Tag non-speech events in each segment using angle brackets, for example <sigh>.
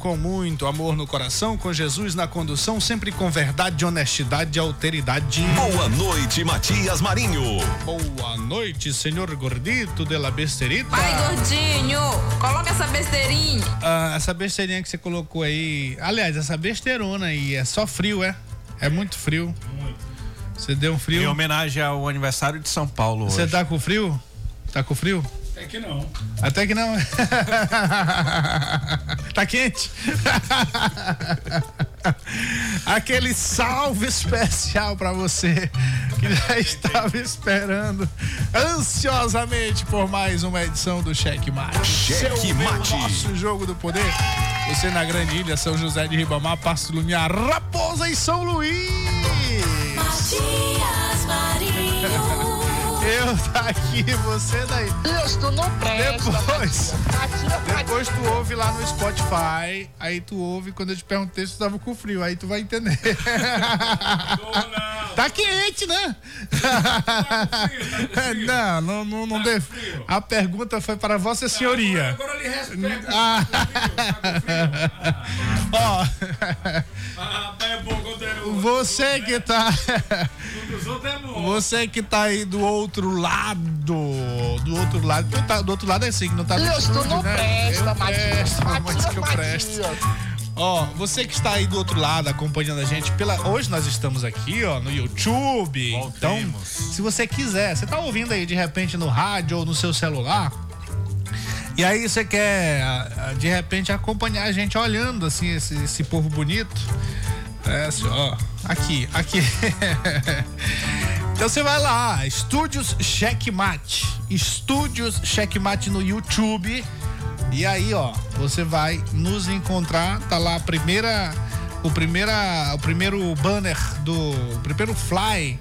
Com muito amor no coração, com Jesus na condução, sempre com verdade, honestidade e alteridade. Boa noite, Matias Marinho. Boa noite, senhor gordito de la besterita. Vai, gordinho, coloca essa besteirinha. Ah, essa besteirinha que você colocou aí. Aliás, essa besteirona aí é só frio, é? É muito frio. Muito. Você deu um frio? Em homenagem ao aniversário de São Paulo. Você hoje. tá com frio? Tá com frio? Até que não. Até que não. <laughs> tá quente? <laughs> Aquele salve especial para você que já estava esperando ansiosamente por mais uma edição do Cheque Mate. Cheque Mate. Nosso jogo do poder. Você na Grande Ilha, São José de Ribamar, Passo do Lumiar, Raposa e São Luís. Eu <laughs> daqui, você daí. Isso não presta. Depois, Matias depois tu ouve lá no Spotify, aí tu ouve quando eu te perguntei se tu tava com frio, aí tu vai entender. <laughs> Tá quente, né? Não, não, não, não deu. A pergunta foi para Vossa Senhoria. Agora lhe respeito. Ah. <laughs> Ó, Ah, é bom. Você que tá. É. Você que tá aí do outro lado. Do outro lado. Tu tá, do outro lado é assim, que não tá no Isso estúdio, não né? presta, eu Matias. presto, mas Matias, que eu presto. Matias. Ó, você que está aí do outro lado acompanhando a gente pela hoje nós estamos aqui, ó, no YouTube. Então, Voltemos. se você quiser, você tá ouvindo aí de repente no rádio ou no seu celular, e aí você quer ah, de repente acompanhar a gente olhando assim esse, esse povo bonito. É, ó, aqui, aqui. <laughs> Então você vai lá, Estúdios Checkmate. Estúdios Checkmate no YouTube. E aí, ó, você vai nos encontrar, tá lá a primeira o primeira o primeiro banner do o primeiro fly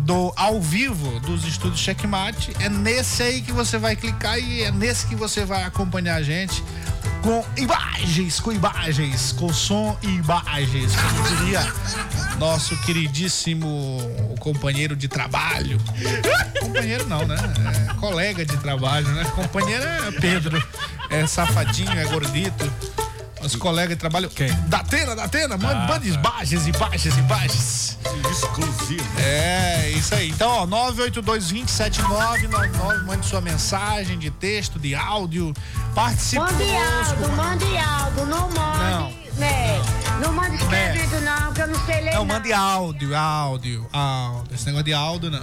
do ao vivo dos estúdios Checkmate. É nesse aí que você vai clicar e é nesse que você vai acompanhar a gente com imagens, com imagens, com som e imagens, como diria nosso queridíssimo companheiro de trabalho. Companheiro não, né? É colega de trabalho, né? Companheiro é Pedro. É safadinho, é gordito. Os colegas de trabalho. Quem? Datena, Datena, manda, manda imagens, imagens, imagens. Exclusivo. É, isso aí. Então, ó, 982-27999, mande sua mensagem de texto, de áudio. Participe Mande conosco. Aldo, mande Aldo, não mande. Né? Não mande escrevido, não, que eu não sei ler. Não, mande áudio, áudio, áudio. Esse negócio de áudio, não.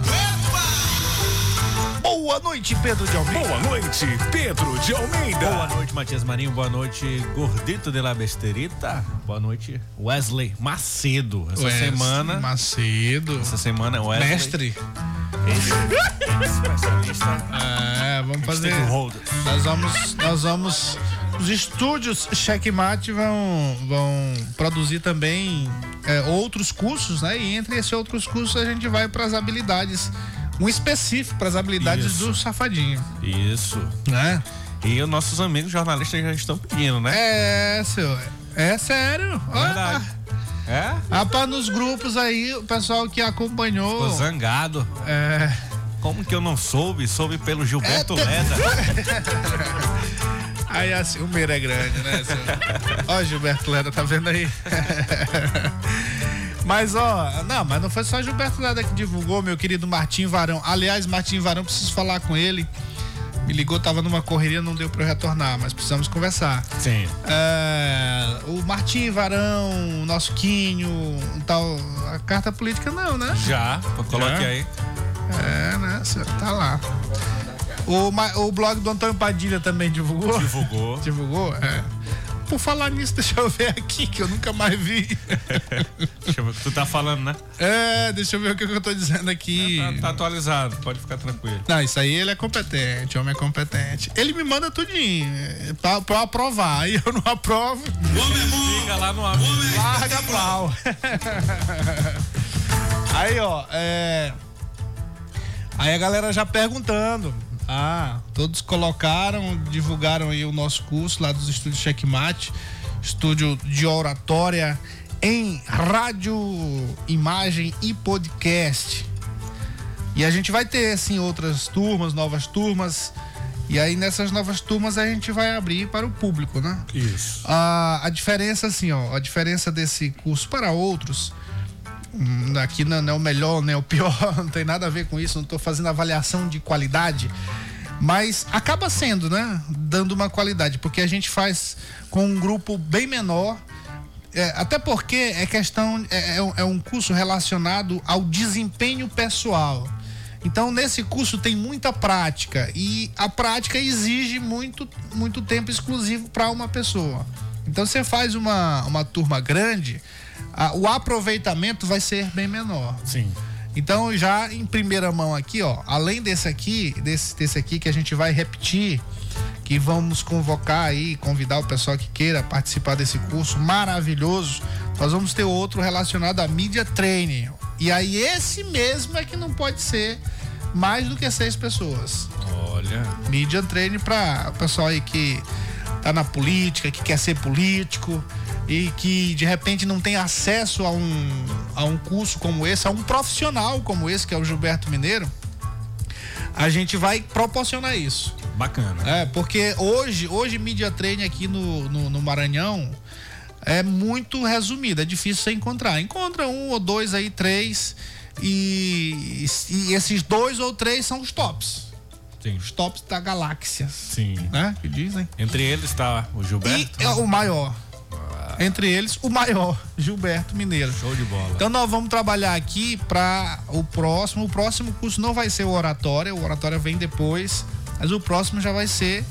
Boa noite, Pedro de Almeida. Boa noite, Pedro de Almeida. Boa noite, Matias Marinho. Boa noite, Gordito de la Besterita. Boa noite, Wesley Macedo. Essa Wesley semana. Macedo. Essa semana, Wesley. Mestre. Especialista. É, vamos fazer. Nós vamos, nós vamos. Os estúdios Checkmate vão, vão produzir também é, outros cursos, né? E entre esses outros cursos a gente vai para as habilidades, um específico para as habilidades Isso. do safadinho, Isso. né? E os nossos amigos jornalistas já estão pedindo, né? É, seu. É sério. Verdade. É? Rapaz, nos grupos aí, o pessoal que acompanhou. Ficou zangado. É. Como que eu não soube? Soube pelo Gilberto É, Leda. <laughs> Aí assim, o meiro é grande, né? seu? Ó, Gilberto Leda, tá vendo aí? <laughs> Mas, ó, não, mas não foi só Gilberto Leda que divulgou, meu querido Martim Varão. Aliás, Martim Varão, preciso falar com ele. Me ligou, tava numa correria, não deu pra eu retornar, mas precisamos conversar. Sim. É, o Martim Varão, o nosso Quinho, tal. A carta política não, né? Já. Coloque aí. É, né? Tá lá. O, o blog do Antônio Padilha também divulgou? Divulgou. <laughs> Divulgou? É. Por falar nisso, deixa eu ver aqui, que eu nunca mais vi. <laughs> Deixa eu ver o que tu tá falando, né? É, deixa eu ver o que eu tô dizendo aqui. Tá, tá atualizado, pode ficar tranquilo. Não, isso aí ele é competente, o homem é competente. Ele me manda tudinho é, pra, pra eu aprovar. Aí eu não aprovo, Fica lá no amigo. larga pau. <laughs> Aí, ó, é. Aí a galera já perguntando. Ah, todos colocaram, divulgaram aí o nosso curso lá dos estúdios Checkmate, estúdio de oratória em rádio, imagem e podcast. E a gente vai ter, assim, outras turmas, novas turmas. E aí nessas novas turmas a gente vai abrir para o público, né? Isso. A, a diferença, assim, ó, a diferença desse curso para outros, aqui não, é o melhor, nem o pior, <laughs> não tem nada a ver com isso, não estou fazendo avaliação de qualidade, mas acaba sendo, né? Dando uma qualidade, porque a gente faz com um grupo bem menor. é, até porque é questão, é, é um- é curso relacionado ao desempenho pessoal. Então, nesse curso tem muita prática e a prática exige muito, muito tempo exclusivo para uma pessoa. Então, você faz uma, uma turma grande, a- o aproveitamento vai ser bem menor. Sim. Então, já em primeira mão aqui, ó, além desse aqui, desse, desse aqui que a gente vai repetir, que vamos convocar aí, convidar o pessoal que queira participar desse curso maravilhoso, nós vamos ter outro relacionado a mídia training. E aí esse mesmo é que não pode ser mais do que seis pessoas. Olha. Media training para o pessoal aí que tá na política, que quer ser político e que de repente não tem acesso a um, a um curso como esse, a um profissional como esse, que é o Gilberto Mineiro, a gente vai proporcionar isso. Bacana. É, porque hoje, hoje media training aqui no, no, no Maranhão é muito resumido, é difícil você encontrar. Encontra um ou dois aí, três, e, e esses dois ou três são os tops. Sim. Os tops da galáxia, Sim. né? Que dizem. Entre eles está o E Gilberto. é o maior. Entre eles, o maior, <laughs> Gilberto Mineiro. Show de bola. Então nós vamos trabalhar aqui para o próximo. O próximo curso não vai ser o oratória, o oratória vem depois, mas o próximo já vai ser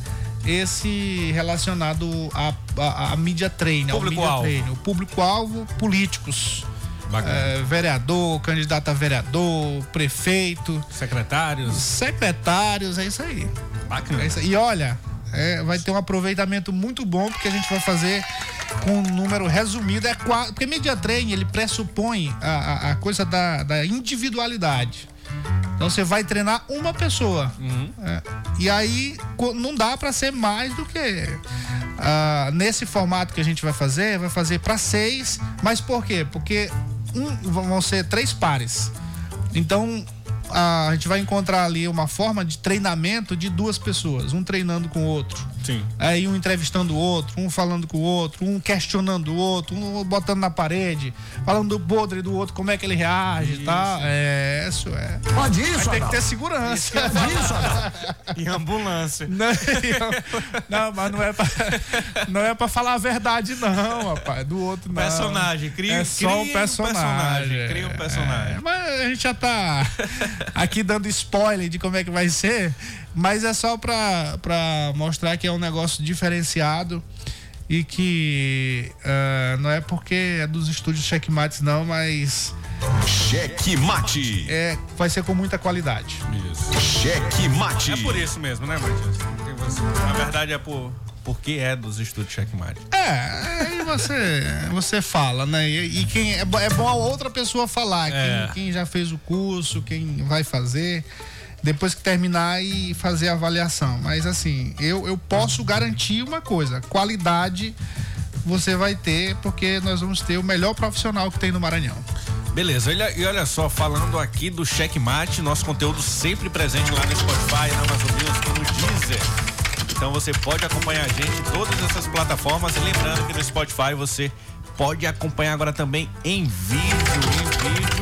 esse relacionado à, à, à mídia ao mídia Público-alvo. treino. Público-alvo, políticos. Bacana. É, vereador, candidato a vereador, prefeito, Secretários. secretários, é isso aí. Bacana. É isso aí. E olha, é, vai ter um aproveitamento muito bom, porque a gente vai fazer com um número resumido. É qua- porque media training, ele pressupõe a, a- a coisa da, da individualidade. Então você vai treinar uma pessoa. É. E aí não dá para ser mais do que. ah, nesse formato que a gente vai fazer, vai fazer para seis. Mas por quê? Porque um, vão ser três pares. Então a gente vai encontrar ali uma forma de treinamento de duas pessoas, um treinando com o outro. Sim. Aí um entrevistando o outro, um falando com o outro, um questionando o outro, um botando na parede, falando do podre do outro, como é que ele reage e tal. É, isso é. Pode Aí isso, tem que ter segurança. Isso? <laughs> Em ambulância. Não, não, mas não é pra, não é pra falar a verdade, não, rapaz. Do outro, não. Personagem, cria- é só cria um um personagem. personagem, cria um personagem. É, mas a gente já tá aqui dando spoiler de como é que vai ser, mas é só pra, pra mostrar que é um negócio diferenciado e que ah, não é porque é dos estúdios Checkmates, não, mas Cheque mate. é, vai ser com muita qualidade. Isso. Cheque mate. É por isso mesmo, né, Matias? Na verdade é por porque é dos estúdios Checkmate. É, aí você, você fala, né? E, e quem é, é bom a outra pessoa falar, É. quem, quem já fez o curso, quem vai fazer, depois que terminar e fazer a avaliação. Mas assim, eu, eu posso garantir uma coisa: qualidade você vai ter, porque nós vamos ter o melhor profissional que tem no Maranhão. Beleza, e olha só, falando aqui do Checkmate, nosso conteúdo sempre presente lá no Spotify, na Amazon Music, no Deezer. Então você pode acompanhar a gente em todas essas plataformas e lembrando que no Spotify você pode acompanhar agora também em vídeo, em vídeo,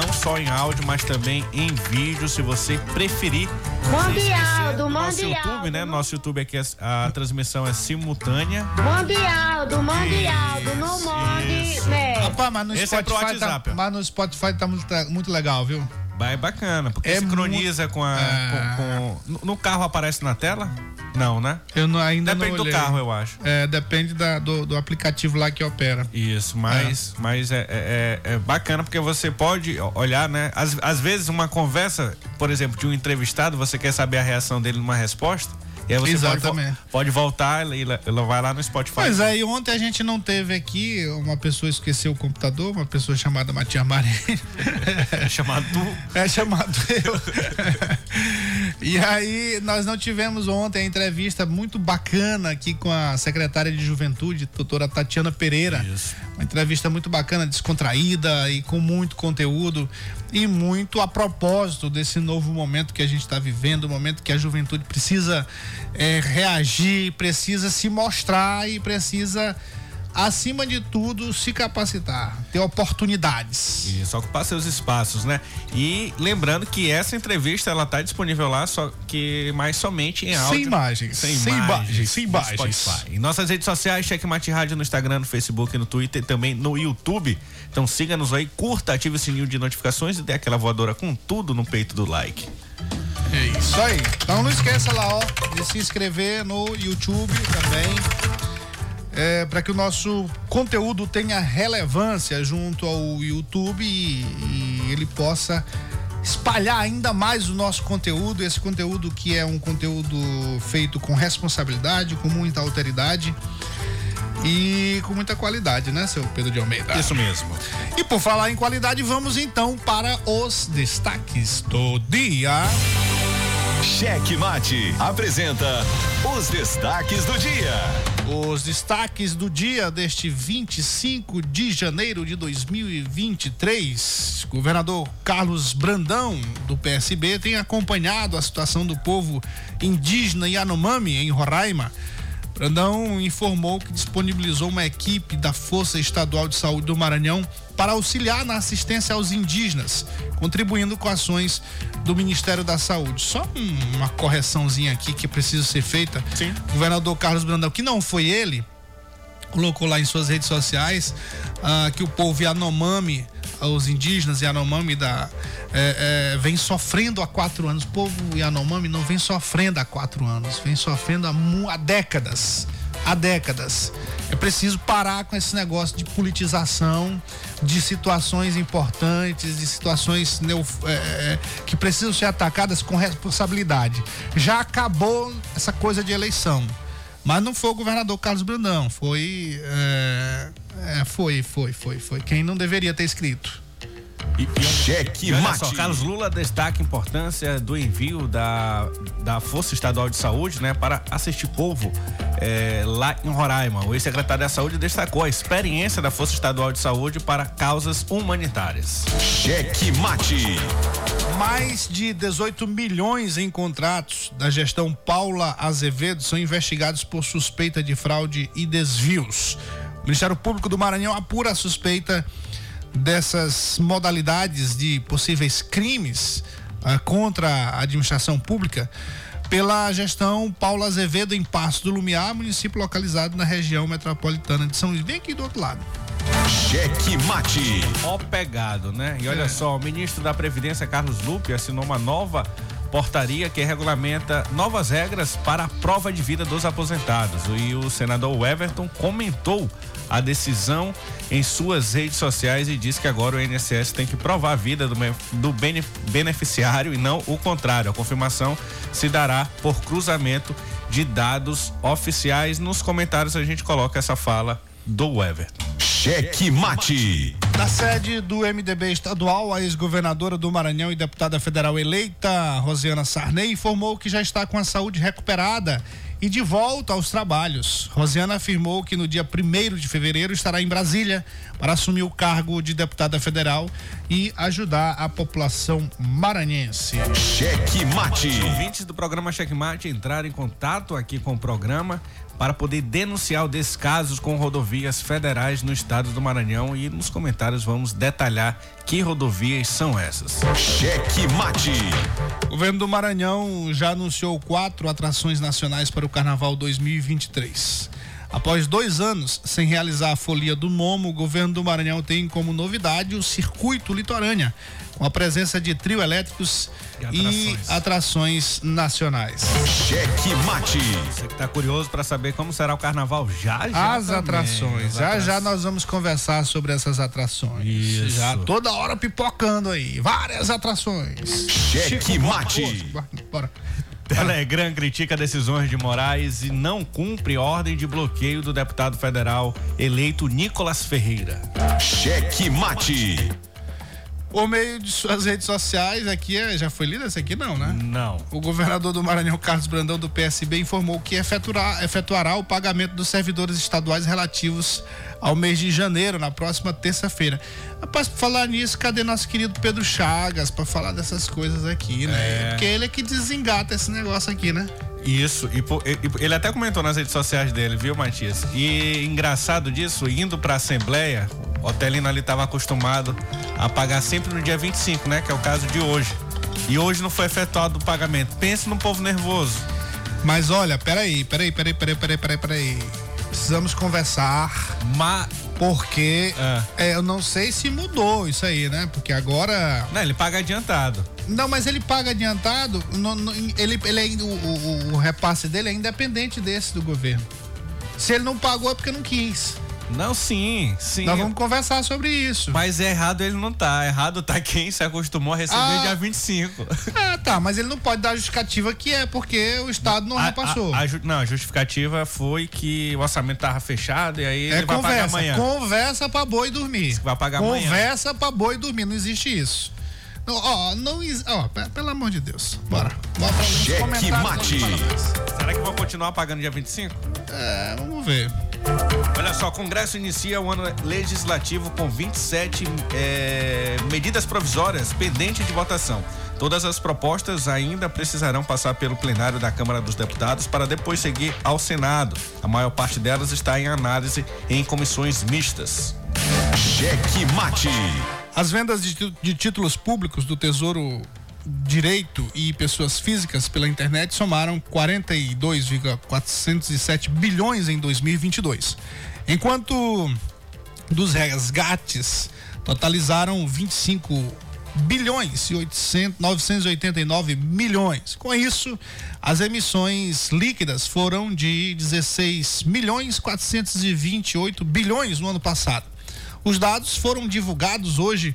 não só em áudio, mas também em vídeo, se você preferir. Mande Sem esquecer áudio, do Nosso mande YouTube, áudio. né? Nosso YouTube aqui, a, a transmissão é simultânea. Mande áudio, mande áudio, não mande, né? Rapaz, mas no Esse é pro Spotify, tá, WhatsApp, ó. mas no Spotify tá muito, muito legal, viu? Vai bacana, porque É sincroniza com a. É. com- com- no- carro aparece na tela? Não, né? Eu não, ainda Depende não do carro, eu acho. É, depende da- do, do aplicativo lá que opera. Isso, mas, mas é, é- é bacana porque você pode olhar, né? Às, às vezes uma conversa, por exemplo, de um entrevistado, você quer saber a reação dele numa resposta, e aí você pode, Exatamente. vo- pode voltar e vai lá no Spotify. Pois é, e ontem a gente não teve aqui, uma pessoa esqueceu o computador, uma pessoa chamada Matias Marinho. <laughs> É chamado tu. É chamado eu. E aí, nós não tivemos ontem a entrevista muito bacana aqui com a secretária de Juventude, doutora Tatiana Pereira. Isso. Uma entrevista muito bacana, descontraída e com muito conteúdo e muito a propósito desse novo momento que a gente está vivendo, o momento que a juventude precisa eh, reagir, precisa se mostrar e precisa acima de tudo, se capacitar, ter oportunidades. Isso, ocupar seus espaços, né? E lembrando que essa entrevista ela tá disponível lá, só que mais somente em áudio. Sem imagens. Sem, Sem imagens. sem imagens. Em nossas redes sociais, Checkmate Rádio no Instagram, no Facebook, no Twitter e também no YouTube. Então siga-nos aí, curta, ative o sininho de notificações e dê aquela voadora com tudo no peito do like. É isso aí. Então não esqueça lá, ó, de se inscrever no YouTube também. É, para que o nosso conteúdo tenha relevância junto ao YouTube e, e ele possa espalhar ainda mais o nosso conteúdo, esse conteúdo que é um conteúdo feito com responsabilidade, com muita alteridade e com muita qualidade, né, seu Pedro de Almeida? Isso mesmo. E por falar em qualidade, vamos então para os destaques do dia. Cheque Mate apresenta os destaques do dia. Os destaques do dia deste 25 de janeiro de 2023. Governador Carlos Brandão, do PSB, tem acompanhado a situação do povo indígena Yanomami, em Roraima. Brandão informou que disponibilizou uma equipe da Força Estadual de Saúde do Maranhão para auxiliar na assistência aos indígenas, contribuindo com ações do Ministério da Saúde. Só um- uma correçãozinha aqui que precisa ser feita. Sim. O governador Carlos Brandão, que não foi ele, colocou lá em suas redes sociais ah, que o povo Yanomami, os indígenas Yanomami da, é, é, vem sofrendo há quatro anos. O povo Yanomami não vem sofrendo há quatro anos, vem sofrendo há, há décadas. Há décadas. É preciso parar com esse negócio de politização, de situações importantes, de situações é, que precisam ser atacadas com responsabilidade. Já acabou essa coisa de eleição. Mas não foi o governador Carlos Brandão, foi. É, é, foi, foi, foi, foi. Quem não deveria ter escrito. Cheque E olha Mate. só, Carlos Lula destaca a importância do envio da, da Força Estadual de Saúde, né, para assistir povo eh, lá em Roraima. O ex-secretário da Saúde destacou a experiência da Força Estadual de Saúde para causas humanitárias. Cheque Mate. Mais de 18 milhões em contratos da gestão Paula Azevedo são investigados por suspeita de fraude e desvios. O Ministério Público do Maranhão apura a suspeita dessas modalidades de possíveis crimes ah, contra a administração pública pela gestão Paula Azevedo em Passo do Lumiar, município localizado na região metropolitana de São Luís, bem aqui do outro lado. Cheque Mate. Ó pegado, né? E olha só, o ministro da Previdência, Carlos Lupe, assinou uma nova portaria que regulamenta novas regras para a prova de vida dos aposentados. E o senador Everton comentou a decisão em suas redes sociais e disse que agora o INSS tem que provar a vida do, do bene- beneficiário e não o contrário. A confirmação se dará por cruzamento de dados oficiais. Nos comentários a gente coloca essa fala do Everton. Cheque Mate. Na sede do MDB estadual, a ex-governadora do Maranhão e deputada federal eleita, Rosiana Sarney, informou que já está com a saúde recuperada e de volta aos trabalhos. Rosiana afirmou que no dia 1 de fevereiro estará em Brasília para assumir o cargo de deputada federal e ajudar a população maranhense. Cheque Mate. Ouvintes do programa Checkmate entraram em contato aqui com o programa para poder denunciar o descaso com rodovias federais no estado do Maranhão e nos comentários vamos detalhar que rodovias são essas. Cheque Mate. O governo do Maranhão já anunciou quatro atrações nacionais para o Carnaval 2023. Após dois anos sem realizar a folia do Momo, o governo do Maranhão tem como novidade o Circuito Litorânea, com a presença de trio elétricos E e atrações. atrações nacionais. Cheque Mate. Você que está curioso para saber como será o carnaval já já As também. atrações. Já já atrações. nós vamos conversar sobre essas atrações. Isso. Já toda hora pipocando aí. Várias atrações. Cheque Chico, Mate. bora, Bora. Telegram critica decisões de Moraes e não cumpre ordem de bloqueio do deputado federal eleito Nicolas Ferreira. Cheque Mate. Por meio de suas redes sociais, aqui é, já foi lida essa aqui não, né? Não. O governador do Maranhão, Carlos Brandão, do PSB, informou que efetuará, efetuará o pagamento dos servidores estaduais relativos ao mês de janeiro, na próxima terça-feira. Rapaz, por falar nisso, cadê nosso querido Pedro Chagas para falar dessas coisas aqui, né? É. Porque ele é que desengata esse negócio aqui, né? Isso, e, e- ele até comentou nas redes sociais dele, viu, Matias? E engraçado disso, indo pra Assembleia, o Otelino ali tava acostumado a pagar sempre no dia 25, né? Que é o caso de hoje. E hoje não foi efetuado o pagamento. Pense no povo nervoso. Mas olha, peraí, peraí, peraí, peraí, peraí, peraí, peraí. Precisamos conversar, Mas. porque Ah. é, eu não sei se mudou isso aí, né? Porque agora. Não, ele paga adiantado. Não, mas ele paga adiantado, no- no- ele, ele ainda- o, o- o repasse dele é independente desse do governo. Se ele não pagou é porque não quis. Não, sim, sim. Nós vamos conversar sobre isso. Mas errado ele não tá. Errado tá quem se acostumou a receber Ah. dia 25. <laughs> Ah, tá, mas ele não pode dar justificativa que é porque o Estado não A- repassou. a- a não, a justificativa foi que o orçamento tava fechado e aí é ele vai pagar conversa, amanhã. conversa pra boi dormir. Vai pagar amanhã. Conversa pra boi dormir, não existe isso. Não, ó, não existe. Ó, pe- pelo amor de Deus. Bora. Bora pra Cheque mate. Será que vão continuar pagando dia 25? É, vamos ver. Olha só, o Congresso inicia o ano legislativo com 27 é, medidas provisórias pendentes de votação. Todas as propostas ainda precisarão passar pelo plenário da Câmara dos Deputados para depois seguir ao Senado. A maior parte delas está em análise em comissões mistas. Cheque mate. As vendas de, de títulos públicos do Tesouro Direito e pessoas físicas pela internet somaram 42,407 bilhões em 2022, enquanto dos resgates totalizaram 25 bilhões e 800, 989 milhões. Com isso, as emissões líquidas foram de 16 milhões 428 bilhões no ano passado. Os dados foram divulgados hoje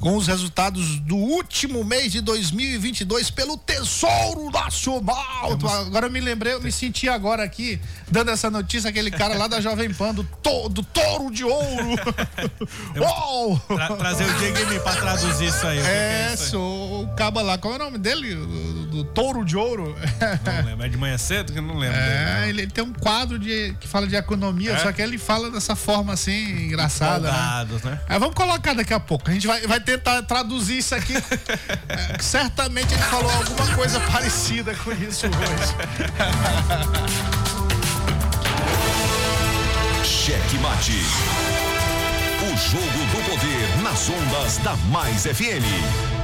com os resultados do último mês de 2022 pelo Tesouro Nacional. Agora eu me lembrei, eu me senti agora aqui dando essa notícia aquele cara lá da Jovem Pan do, to, do Touro de Ouro. <laughs> Uou! Tra- trazer o Diego pra traduzir isso aí. que É, isso aí? sou o caba lá. Qual é o nome dele? Do, Touro de Ouro? Não lembro. É de manhã cedo que eu não lembro. É, dele, ele, ele tem um quadro de, que fala de economia, É? só que ele fala dessa forma assim, engraçada. Né? Folgados, né? É, vamos colocar daqui a pouco. A gente vai, vai tentar traduzir isso aqui. <laughs> É, certamente ele falou alguma coisa parecida com isso hoje. Cheque mate. O jogo do poder nas ondas da Mais FM.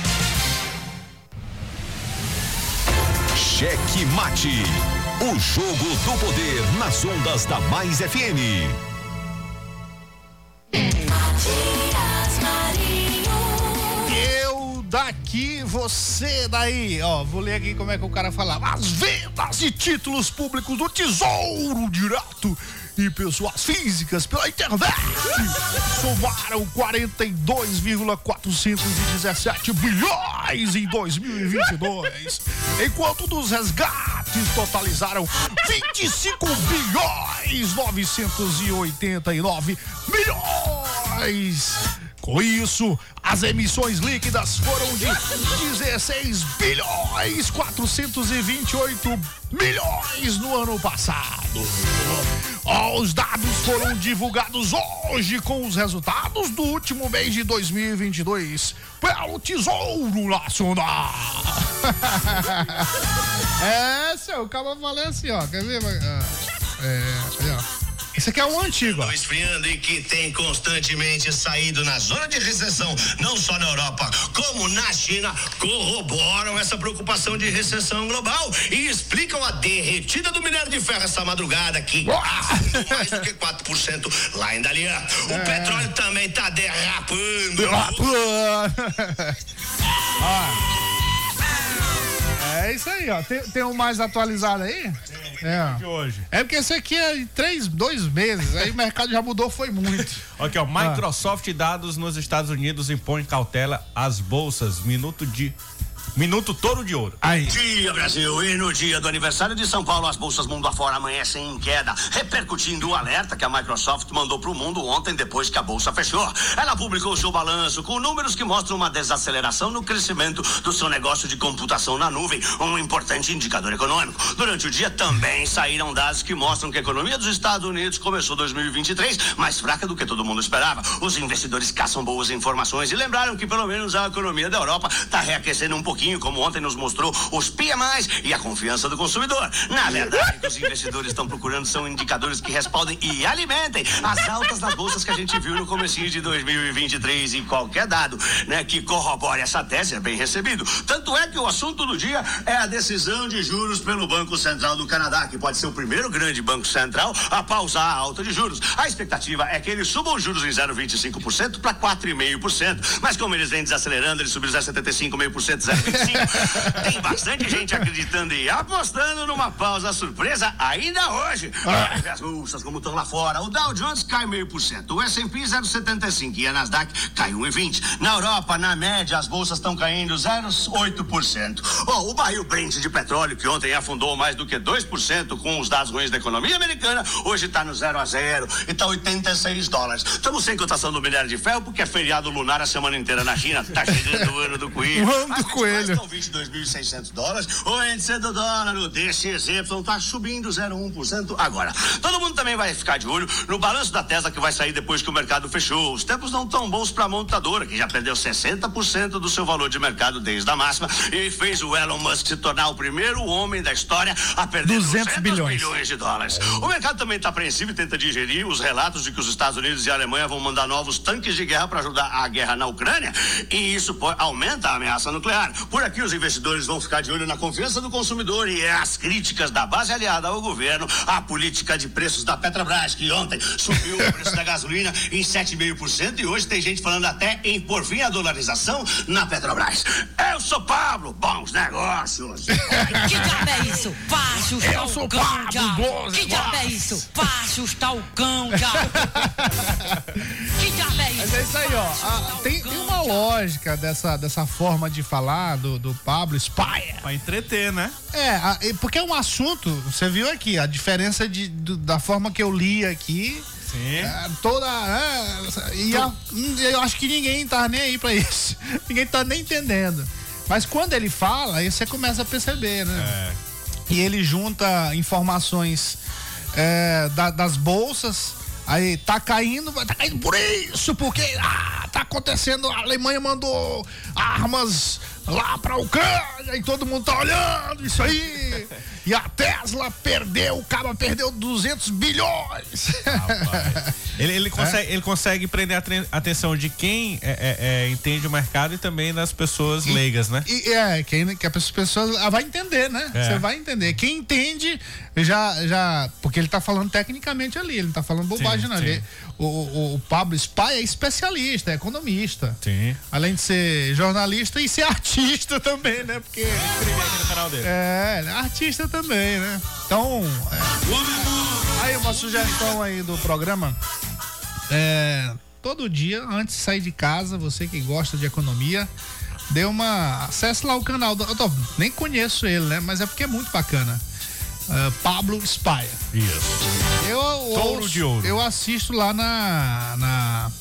Cheque Mate. O jogo do poder nas ondas da Mais FM. Matias Marinho. Eu daqui, você daí. Ó, vou ler aqui como é que o cara falava. As vendas de títulos públicos do Tesouro Direto e pessoas físicas pela internet somaram 42,417 bilhões em 2022, enquanto dos resgates totalizaram 25 bilhões 989 milhões. Com isso, as emissões líquidas foram de 16 bilhões 428 milhões no ano passado. Os dados foram divulgados hoje com os resultados do último mês de 2022 pelo Tesouro Nacional. <laughs> é, seu, acaba falando assim, ó. Quer ver? Ah, É, Esse aqui é um antigo, ó. esfriando e que tem constantemente saído na zona de recessão, não só na Europa, como na China, corroboram essa preocupação de recessão global e explicam a derretida do minério de ferro essa madrugada que mais do que 4% lá em Dalian. O petróleo também tá derrapando. <laughs> É isso aí, ó. Tem, tem um mais atualizado aí? É. De hoje. É porque esse aqui é de três, dois meses. Aí o mercado já mudou, foi muito. <laughs> Aqui, ó. Microsoft Dados nos Estados Unidos impõe cautela às bolsas. Minuto de. Minuto touro de ouro. Aí. Dia Brasil, e no dia do aniversário de São Paulo, as bolsas mundo afora amanhecem em queda, repercutindo o alerta que a Microsoft mandou para o mundo ontem, depois que a bolsa fechou. Ela publicou seu balanço com números que mostram uma desaceleração no crescimento do seu negócio de computação na nuvem, um importante indicador econômico. Durante o dia também saíram dados que mostram que a economia dos Estados Unidos começou 2023 mais fraca do que todo mundo esperava. Os investidores caçam boas informações e lembraram que pelo menos a economia da Europa está reaquecendo um pouquinho, como ontem nos mostrou os PMIs e a confiança do consumidor. Na verdade, o que os investidores estão procurando são indicadores que respaldem e alimentem as altas das bolsas que a gente viu no comecinho de 2023 e qualquer dado, né, que corrobore essa tese é bem recebido. Tanto é que o assunto do dia é a decisão de juros pelo Banco Central do Canadá, que pode ser o primeiro grande banco central a pausar a alta de juros. A expectativa é que eles subam os juros em 0,25% para 4,5%. Mas como eles vêm desacelerando, eles subiram 0,75%, 0,25%. Tem bastante gente acreditando e apostando numa pausa surpresa ainda hoje. Ver as bolsas como estão lá fora. O Dow Jones cai meio por cento, o S&P 0,75 e a Nasdaq cai 1,20. Na Europa, na média, as bolsas estão caindo 0,8%. Oh, o barril Brent de petróleo, que ontem afundou mais do que 2% com os dados ruins da economia americana, hoje está no 0 a 0 e está 86 dólares. Estamos sem cotação do minério de ferro porque é feriado lunar a semana inteira na China. Tá chegando o ano do coelho. O ano do As coelho. Estão 22.600 dólares. O índice do dólar, o DXY, está subindo 0,1% agora. Todo mundo também vai ficar de olho no balanço da Tesla que vai sair depois que o mercado fechou. Os tempos não tão bons para a montadora, que já perdeu 60% do seu valor de mercado desde a máxima e fez o Elon Musk se tornar o primeiro homem da história a perder 200 bilhões. de dólares. O mercado também está apreensivo e tenta digerir os relatos de que os Estados Unidos e a Alemanha vão mandar novos tanques de guerra para ajudar a guerra na Ucrânia e isso aumenta a ameaça nuclear. Por aqui os investidores vão ficar de olho na confiança do consumidor e as críticas da base aliada ao governo à política de preços da Petrobras, que ontem subiu o preço da gasolina em 7,5% e hoje tem gente falando até em por fim a dolarização na Petrobras. Eu sou Pablo, bons negócios. Que diabo é isso? Sou talcão, Pablo, diabo. bons Que diabo é isso? Baixos talcão, diabo. <laughs> Que diabo é isso? Mas é isso aí, ó. Ah, tem, tem uma lógica dessa, dessa forma de falar do, do Pablo Spire. Pra entreter, né? É, a- porque é um assunto, você viu aqui, a diferença de, do- da forma que eu li aqui. Sim. é, toda. é, e a- hum, eu acho que ninguém tá nem aí pra <laughs> isso. Ninguém tá nem entendendo. Mas quando ele fala, aí você começa a perceber, né? É. E ele junta informações é, da- das bolsas. Aí tá caindo, tá caindo por isso, porque ah, tá acontecendo, a Alemanha mandou armas lá pra Ucrânia e todo mundo tá olhando isso aí. E a Tesla perdeu, o cara perdeu 200 bilhões. Ele, ele, consegue, ele consegue prender a atenção de quem é, é, é, entende o mercado e também das pessoas leigas, né? E é, quem, que as pessoas ah, vai entender, né? É. Você vai entender. Quem entende já, já. Porque ele tá falando tecnicamente ali, ele não tá falando bobagem, Sim, não. sim. Ele- o, o, o Pablo Spy é especialista, é economista. Sim. Além de ser jornalista e ser artista também, né? Porque. Inscrever aqui no canal dele. É, ele é artista também, né? Então. é. Aí uma sugestão aí do programa. É, todo dia, antes de sair de casa, você que gosta de economia, dê uma. Acesse lá o canal. Do, eu tô- nem conheço ele, né? Mas é porque é muito bacana. É, Pablo Spire. Isso. Eu, Touro ouço- de ouro. Eu assisto lá na. na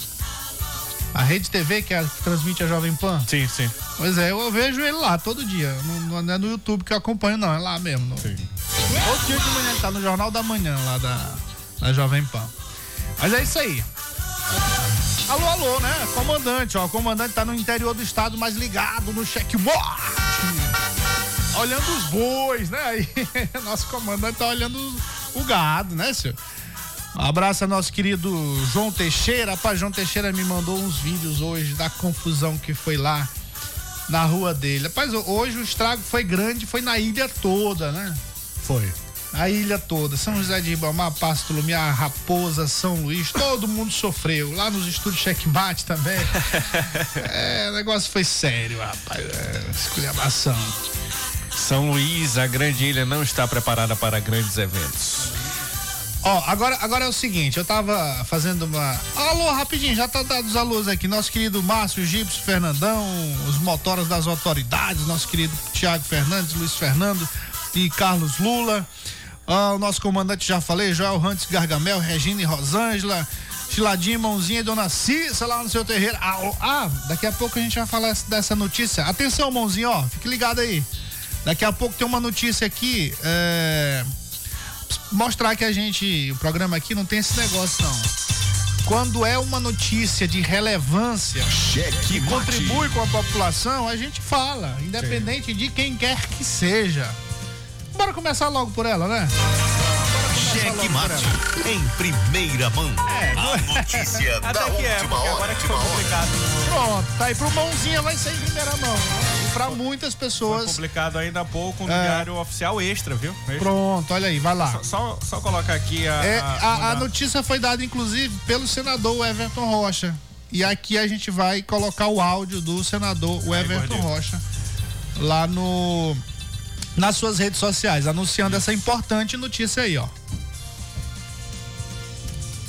A Rede TV, que, é a, que transmite a Jovem Pan. Sim, sim. Pois é, eu vejo ele lá todo dia. Não, não é no YouTube que eu acompanho, não. É lá mesmo. No... Sim. Todo dia de manhã, ele tá no Jornal da Manhã lá da, da Jovem Pan. Mas é isso aí. Alô, alô, né? Comandante, ó. O comandante tá no interior do estado, mais ligado no checkmate. Olhando os bois, né? Aí, <laughs> nosso comandante tá olhando o gado, né, senhor? Um abraço a nosso querido João Teixeira. Rapaz, João Teixeira me mandou uns vídeos hoje da confusão que foi lá na rua dele. Rapaz, hoje o estrago foi grande, foi na ilha toda, né? Foi. A ilha toda, São José de Ribamar, Pasto Lumiar, Raposa, São Luís, todo mundo sofreu. Lá nos estúdios Checkmate também. <laughs> é, o negócio foi sério, rapaz. É, esculhambação. São Luís, a grande ilha, não está preparada para grandes eventos. Ó, agora, agora é o seguinte, eu tava fazendo uma. Alô, rapidinho, já tá dado os alôs aqui. Nosso querido Márcio Gipso Fernandão, os motoras das autoridades, nosso querido Tiago Fernandes, Luiz Fernando e Carlos Lula. Ah, o nosso comandante, já falei, Joel Rantes Gargamel, Regina e Rosângela. Chiladinha, mãozinha e dona Cissa lá no seu terreiro. Ah, ah, daqui a pouco a gente vai falar dessa notícia. Atenção, mãozinha, ó, fique ligado aí. Daqui a pouco tem uma notícia aqui. É mostrar que a gente, o programa aqui não tem esse negócio não. Quando é uma notícia de relevância que contribui com a população, a gente fala, independente Sim. de quem quer que seja. Bora começar logo por ela, né? Cheque mate em primeira mão. É, a notícia <laughs> Até da que é, última porque hora. agora que foi complicado. Pronto, tá aí pro mãozinha vai ser em primeira mão. Pra muitas Foi pessoas. publicado ainda há pouco no É. diário oficial extra, viu? Extra. Pronto, olha aí, vai lá. Só, só, só colocar aqui a. É, a- a, notícia foi dada, inclusive, pelo senador Everton Rocha. E aqui a gente vai colocar o áudio do senador Aí, Everton. Rocha lá no nas suas redes sociais, anunciando essa importante notícia aí, ó.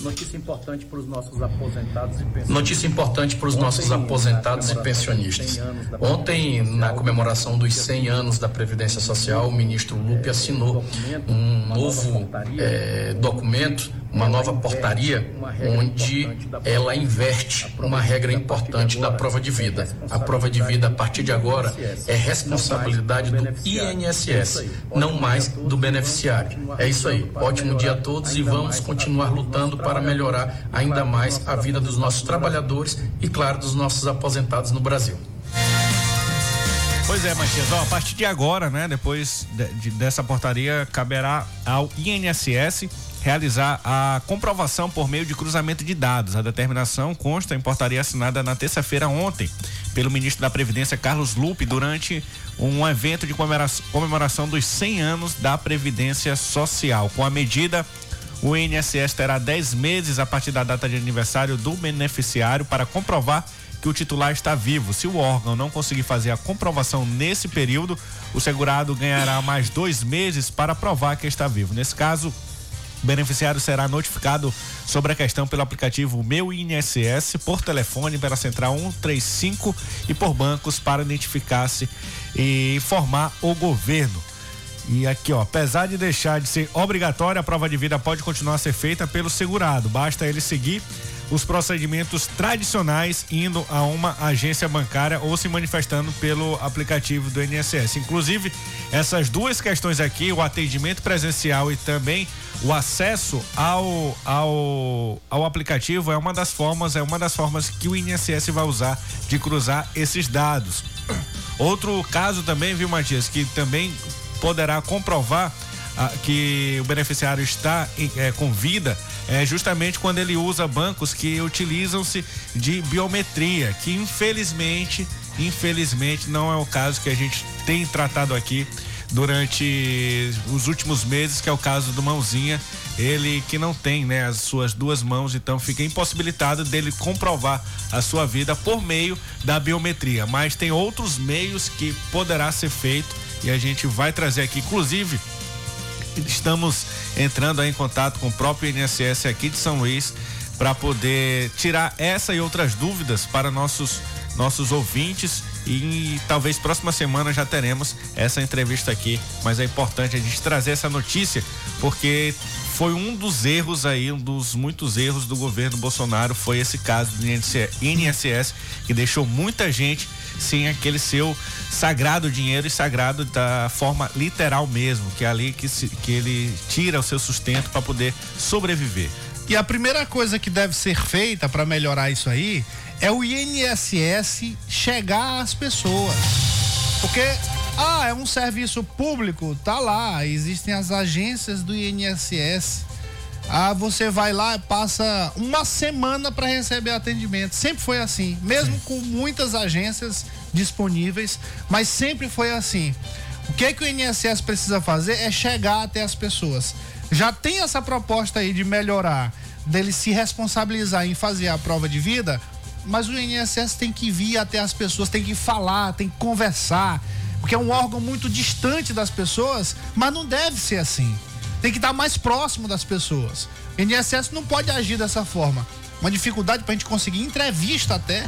Notícia importante para os nossos aposentados e pensionistas. Notícia importante para os nossos aposentados e pensionistas. Ontem, na comemoração dos 100 anos da Previdência Social, o ministro Lupe assinou um novo eh, documento, uma nova portaria, onde ela inverte uma regra importante da prova de vida. A prova de vida, a partir de agora, é responsabilidade do INSS, não mais do beneficiário. É isso aí. Ótimo dia a todos e vamos continuar lutando para melhorar ainda mais a vida dos nossos trabalhadores e, claro, dos nossos aposentados no Brasil. Pois é, Matias, ó, a partir de agora, né, depois de- de- dessa portaria, caberá ao INSS realizar a comprovação por meio de cruzamento de dados. A determinação consta em portaria assinada na terça-feira ontem pelo ministro da Previdência, Carlos Lupe, durante um evento de comemoração dos 100 anos da Previdência Social. Com a medida, o INSS terá 10 meses a partir da data de aniversário do beneficiário para comprovar que o titular está vivo. Se o órgão não conseguir fazer a comprovação nesse período, o segurado ganhará mais dois meses para provar que está vivo. Nesse caso, o beneficiário será notificado sobre a questão pelo aplicativo Meu INSS, por telefone pela central 135 e por bancos para identificar-se e informar o governo. E aqui, ó, apesar de deixar de ser obrigatória, a prova de vida pode continuar a ser feita pelo segurado. Basta ele seguir os procedimentos tradicionais indo a uma agência bancária ou se manifestando pelo aplicativo do INSS. Inclusive, essas duas questões aqui, o atendimento presencial e também o acesso ao, ao, ao aplicativo é uma das formas, é uma das formas que o INSS vai usar de cruzar esses dados. Outro caso também, viu, Matias, que também poderá comprovar ah, que o beneficiário está eh, com vida é justamente quando ele usa bancos que utilizam-se de biometria, que infelizmente, infelizmente não é o caso que a gente tem tratado aqui durante os últimos meses, que é o caso do Mãozinha, ele que não tem, né, as suas duas mãos, então fica impossibilitado dele comprovar a sua vida por meio da biometria, mas tem outros meios que poderá ser feito e a gente vai trazer aqui, inclusive, estamos entrando em contato com o próprio INSS aqui de São Luís para poder tirar essa e outras dúvidas para nossos nossos ouvintes E talvez próxima semana já teremos essa entrevista aqui, mas é importante a gente trazer essa notícia porque foi um dos erros aí, um dos muitos erros do governo Bolsonaro foi esse caso do INSS que deixou muita gente sem aquele seu sagrado dinheiro e sagrado da forma literal mesmo, que é ali que, se, que ele tira o seu sustento para poder sobreviver. E a primeira coisa que deve ser feita para melhorar isso aí é o INSS chegar às pessoas. Porque ah, é um serviço público, tá lá, existem as agências do INSS. Ah, você vai lá, passa uma semana para receber atendimento. Sempre foi assim, mesmo com muitas agências disponíveis, mas sempre foi assim. O que que o INSS precisa fazer é chegar até as pessoas. Já tem essa proposta aí de melhorar, dele se responsabilizar em fazer a prova de vida, mas o INSS tem que vir até as pessoas, tem que falar, tem que conversar, porque é um órgão muito distante das pessoas, mas não deve ser assim. Tem que estar mais próximo das pessoas. O INSS não pode agir dessa forma. Uma dificuldade para a gente conseguir entrevista até.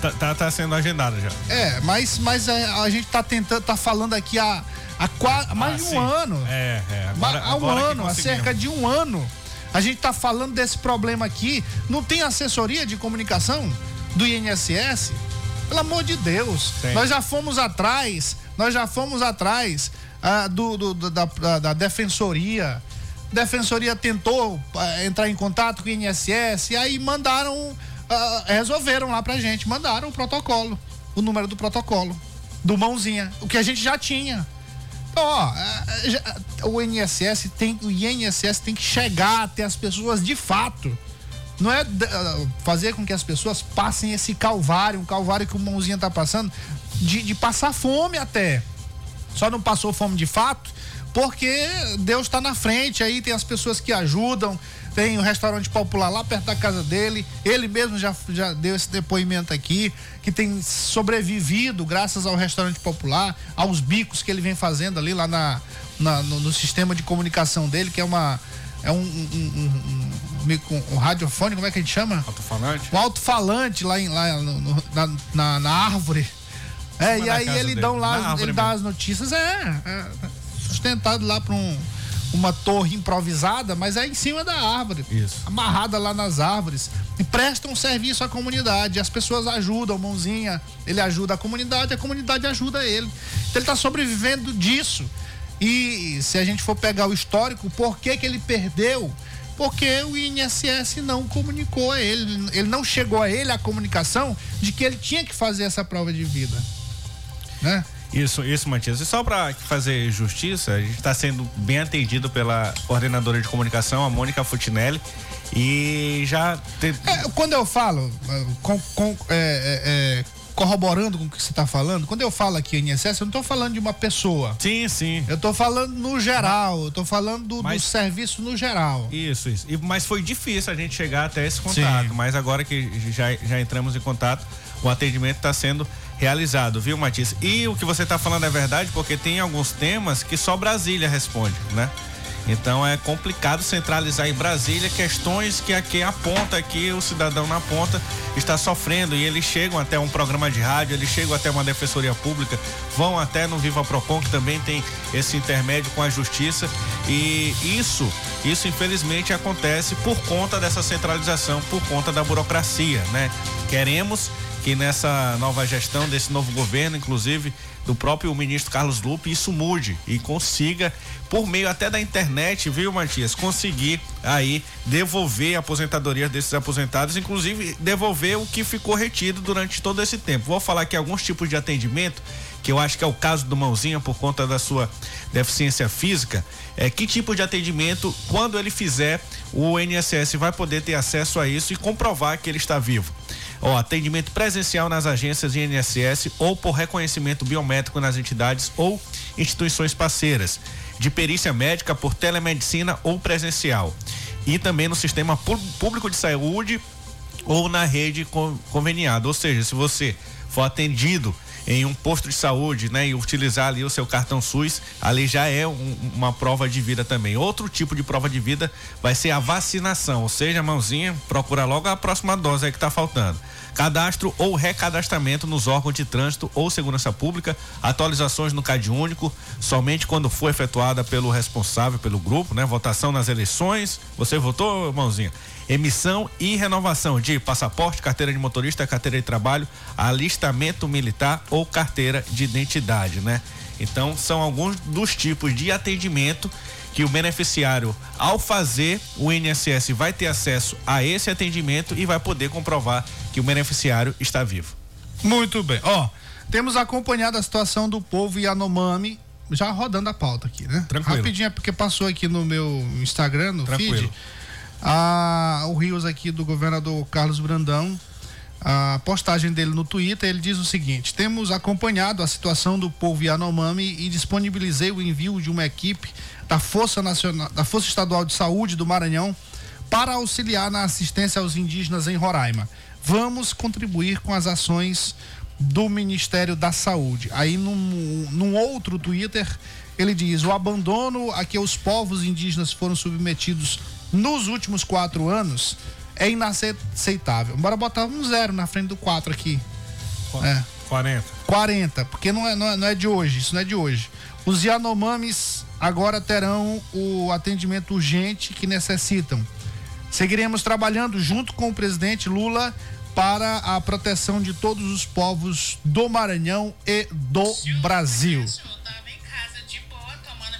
Tá, tá, tá, sendo agendada já. É, mas, mas a, a gente tá tentando, tá falando aqui há, há, há mais ah, de um sim. ano. É, é. Agora, há um ano, há cerca de um ano. A gente tá falando desse problema aqui. Não tem assessoria de comunicação do INSS? Pelo amor de Deus. Sim. Nós já fomos atrás, nós já fomos atrás ah, do, do da, da, da, defensoria. Defensoria tentou ah, entrar em contato com o INSS e aí mandaram uh, resolveram lá pra gente, mandaram o protocolo, o número do protocolo, do mãozinha, o que a gente já tinha. Então, ó, uh, o INSS tem, o INSS tem que chegar até as pessoas de fato. Não é uh, fazer com que as pessoas passem esse calvário, um calvário que o mãozinha tá passando, de, de passar fome até. Só não passou fome de fato, porque Deus está na frente, aí tem as pessoas que ajudam, tem um restaurante popular lá perto da casa dele. Ele mesmo já, já deu esse depoimento aqui, que tem sobrevivido graças ao restaurante popular, aos bicos que ele vem fazendo ali lá na, na no, no, sistema de comunicação dele, que é uma. É um, um, um, um, um radiofone, como é que a gente chama? Alto-falante. Um alto-falante lá, em, lá no, no, na, na, na, árvore. É, e aí ele dão lá, ele dá as notícias, é, é sustentado lá para um uma torre improvisada, mas é em cima da árvore. Isso. Amarrada lá nas árvores. E presta um serviço à comunidade. As pessoas ajudam, mãozinha. Ele ajuda a comunidade, a comunidade ajuda ele. Então ele está sobrevivendo disso. E se a gente for pegar o histórico, por que, que ele perdeu? Porque o INSS não comunicou a ele. Ele não chegou a ele a comunicação de que ele tinha que fazer essa prova de vida. Né? Isso, isso, Matias. E só para fazer justiça, a gente está sendo bem atendido pela coordenadora de comunicação, a Mônica Futinelli. E já. Te... É, quando eu falo, com, com, é, é, é corroborando com o que você está falando, quando eu falo aqui em excesso, eu não estou falando de uma pessoa. Sim, sim. Eu estou falando no geral, eu estou falando do, mas, do, serviço no geral. Isso, isso. E, mas foi difícil a gente chegar até esse contato. Sim. Mas agora que já, já entramos em contato, o atendimento está sendo realizado, viu, Matias? E o que você está falando é verdade, porque tem alguns temas que só Brasília responde, né? Então é complicado centralizar em Brasília questões que aqui aponta que o cidadão na ponta está sofrendo e eles chegam até um programa de rádio, eles chegam até uma defensoria pública, vão até no Viva Procon que também tem esse intermédio com a justiça e isso, isso infelizmente acontece por conta dessa centralização, por conta da burocracia, né? Queremos que nessa nova gestão desse novo governo, inclusive do próprio ministro Carlos Lupe, isso mude e consiga, por meio até da internet, viu, Matias, conseguir aí devolver a aposentadoria desses aposentados, inclusive devolver o que ficou retido durante todo esse tempo. Vou falar aqui alguns tipos de atendimento que eu acho que é o caso do Mãozinha por conta da sua deficiência física, é que tipo de atendimento, quando ele fizer, o INSS vai poder ter acesso a isso e comprovar que ele está vivo. Ó, atendimento presencial nas agências de INSS ou por reconhecimento biométrico nas entidades ou instituições parceiras, de perícia médica por telemedicina ou presencial. E também no sistema público de saúde ou na rede conveniada. Ou seja, se você for atendido em um posto de saúde, né, e utilizar ali o seu cartão SUS, ali já é um- uma prova de vida também. Outro tipo de prova de vida vai ser a vacinação, ou seja, mãozinha, procura logo a próxima dose aí que tá faltando. Cadastro ou recadastramento nos órgãos de trânsito ou segurança pública, atualizações no CAD único, somente quando for efetuada pelo responsável, pelo grupo, né? Votação nas eleições. Você votou, mãozinha? Emissão e renovação de passaporte, carteira de motorista, carteira de trabalho, alistamento militar ou carteira de identidade, né? Então, são alguns dos tipos de atendimento que o beneficiário, ao fazer o INSS, vai ter acesso a esse atendimento e vai poder comprovar que o beneficiário está vivo. Muito bem. Ó, temos acompanhado a situação do povo Yanomami, já rodando a pauta aqui, né? Tranquilo. Rapidinho, é porque passou aqui no meu Instagram, no Tranquilo. feed, a, o Rios aqui do governador Carlos Brandão, a postagem dele no Twitter, ele diz o seguinte: temos acompanhado a situação do povo Yanomami e disponibilizei o envio de uma equipe da Força Nacional, da Força Estadual de Saúde do Maranhão para auxiliar na assistência aos indígenas em Roraima. Vamos contribuir com as ações do Ministério da Saúde. Aí num, num outro Twitter ele diz: o abandono a que os povos indígenas foram submetidos nos últimos quatro anos é inaceitável. Bora botar um zero na frente do quatro aqui. É. 40. 40, porque não é, não é, não é de hoje, isso não é de hoje. Os Yanomamis agora terão o atendimento urgente que necessitam. Seguiremos trabalhando junto com o presidente Lula para a proteção de todos os povos do Maranhão e do Brasil.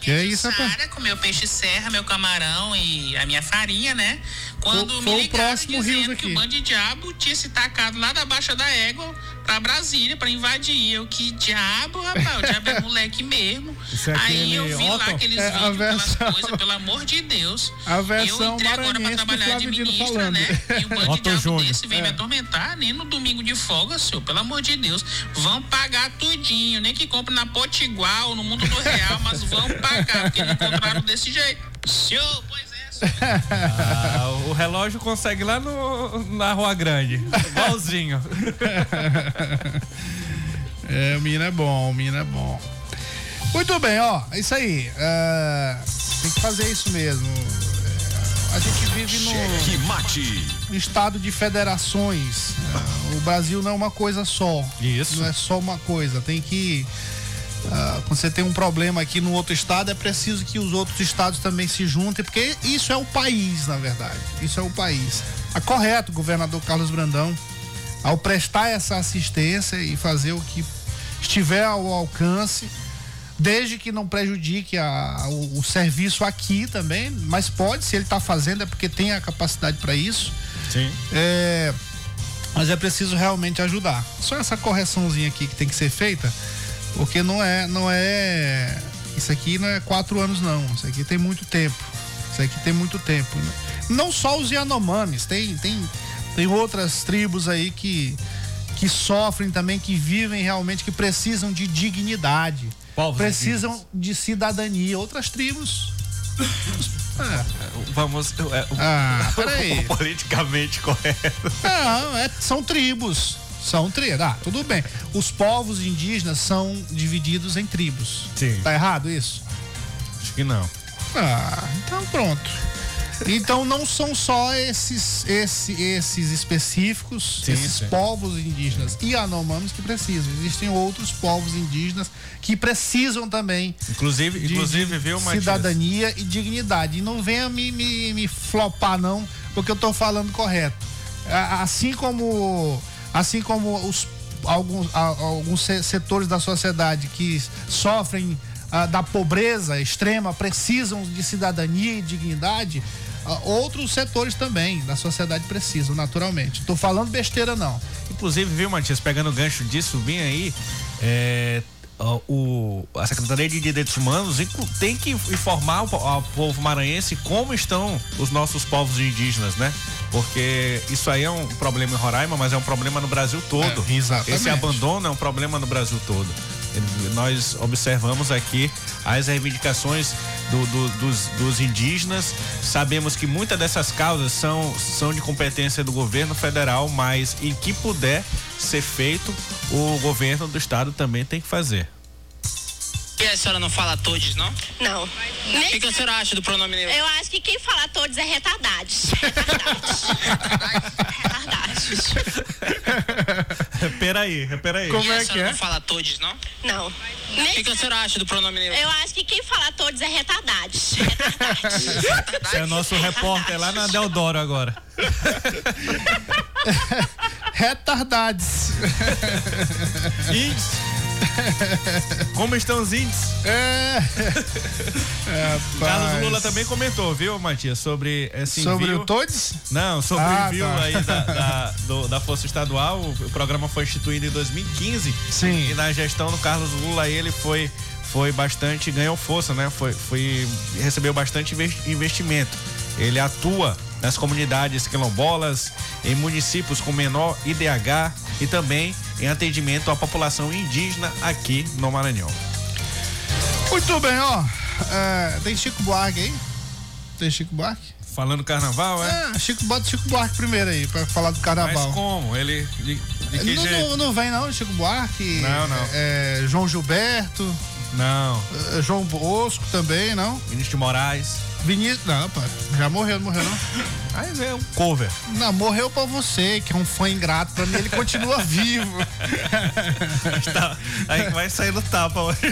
Que é isso, com meu peixe serra, meu camarão e a minha farinha, né? Quando Foi- me foi o ligaram próximo dizendo que o bando de diabo tinha se tacado lá da Baixa da Égua pra Brasília pra invadir. Eu, que diabo, rapaz? O diabo é <laughs> moleque mesmo. É Aí eu vi lá Otto? aqueles É, vídeos, aquelas versão- coisas, pelo amor de Deus. A versão eu entrei agora pra trabalhar de ministra, falando. né? E um bando de diabo Júnior. desse vem me É. atormentar, nem no domingo de folga, senhor. Pelo amor de Deus. Vão pagar tudinho, nem que compre na Potigual, no mundo do real, mas vão pagar, porque não compraram desse jeito. Senhor, pois Ah, o relógio consegue lá no, na Rua Grande. Igualzinho. <laughs> É, o menino é bom, o menino é bom. Muito bem, ó, é isso aí. é, tem que fazer isso mesmo. É, A gente vive no, Cheque mate. no estado de federações. É, O Brasil não é uma coisa só. Isso. Não é só uma coisa. Tem que. Ah, quando você tem um problema aqui no outro estado, é preciso que os outros estados também se juntem, porque isso é o país, na verdade. Isso é o país. Tá correto, governador Carlos Brandão, ao prestar essa assistência e fazer o que estiver ao alcance, desde que não prejudique a- o, o serviço aqui também, mas pode, se ele está fazendo, é porque tem a capacidade para isso. Sim. É, mas é preciso realmente ajudar. Só essa correçãozinha aqui que tem que ser feita, porque não é, não é, isso aqui não é quatro anos não. Isso aqui tem muito tempo. Isso aqui tem muito tempo. né? Não só os Yanomamis, tem, tem, tem outras tribos aí que que sofrem também, que vivem realmente, que precisam de dignidade, precisam de cidadania. Outras tribos. É. <laughs> Vamos. é, o- Ah, <laughs> peraí. o politicamente correto. Não, é- são tribos. São tribos. Ah, tudo bem. Os povos indígenas são divididos em tribos. Sim. Tá errado isso? Acho que não. Ah, então pronto. Então não são só esses, esse- esses específicos, Sim, esses sim. povos indígenas e anomames que precisam. Existem outros povos indígenas que precisam também Inclusive, de- inclusive viu, Matias? cidadania e dignidade. E não venha me, me, me flopar, não, porque eu tô falando correto. Assim como, assim como os, alguns, alguns se- setores da sociedade que sofrem ah, da pobreza extrema precisam de cidadania e dignidade, ah, outros setores também da sociedade precisam, naturalmente. Tô falando besteira, não. Inclusive, viu, Matias, pegando o gancho disso, vem aí. é, ó, o, a Secretaria de Direitos Humanos tem que informar o, ao povo maranhense como estão os nossos povos indígenas, né? Porque isso aí é um problema em Roraima, mas é um problema no Brasil todo. É, exatamente. Esse abandono é um problema no Brasil todo. Nós observamos aqui as reivindicações do- do- dos, dos indígenas. Sabemos que muitas dessas causas são, são de competência do governo federal, mas em que puder, ser feito, o governo do estado também tem que fazer. E a senhora não fala todos, não? Não. O que, que a senhora acha do pronome neutro? Eu acho que quem fala todos é retardados. <laughs> Retardados. <laughs> <laughs> Peraí, peraí. E a senhora não fala todos, não? Não. O que, que a senhora acha do pronome neutro? Eu acho que quem fala todos é retardados. <laughs> Você é nosso repórter lá na Deodoro agora. <laughs> Retardades. Índices. <laughs> Como estão os índices? É. <laughs> Carlos Lula também comentou, viu, Matias, sobre esse Sobre envio. o Todes? Não, sobre Ah, o envio tá. aí da, <laughs> da, do- da Força Estadual. O, programa foi instituído em 2015. Sim. E na gestão do Carlos Lula ele foi, foi bastante, ganhou força, né? Foi, foi, recebeu bastante inves- investimento. Ele atua nas comunidades quilombolas, em municípios com menor IDH e também em atendimento à população indígena aqui no Maranhão. Muito bem, ó. É, tem Chico Buarque aí? Tem Chico Buarque? Falando carnaval, é? É, Chico, bota Chico Buarque primeiro aí, pra falar do carnaval. Mas como? Ele. De, de que não, jeito? não, não vem não, Chico Buarque. Não, não. É, João Gilberto. Não. é, João Bosco também, não? Vinícius Moraes. Vinícius. Não, pá. Já morreu, não morreu não. Mas é um cover. Não, morreu pra você, que é um fã ingrato. Pra mim, ele continua <laughs> vivo. Tá, aí vai sair no tapa hoje. <laughs>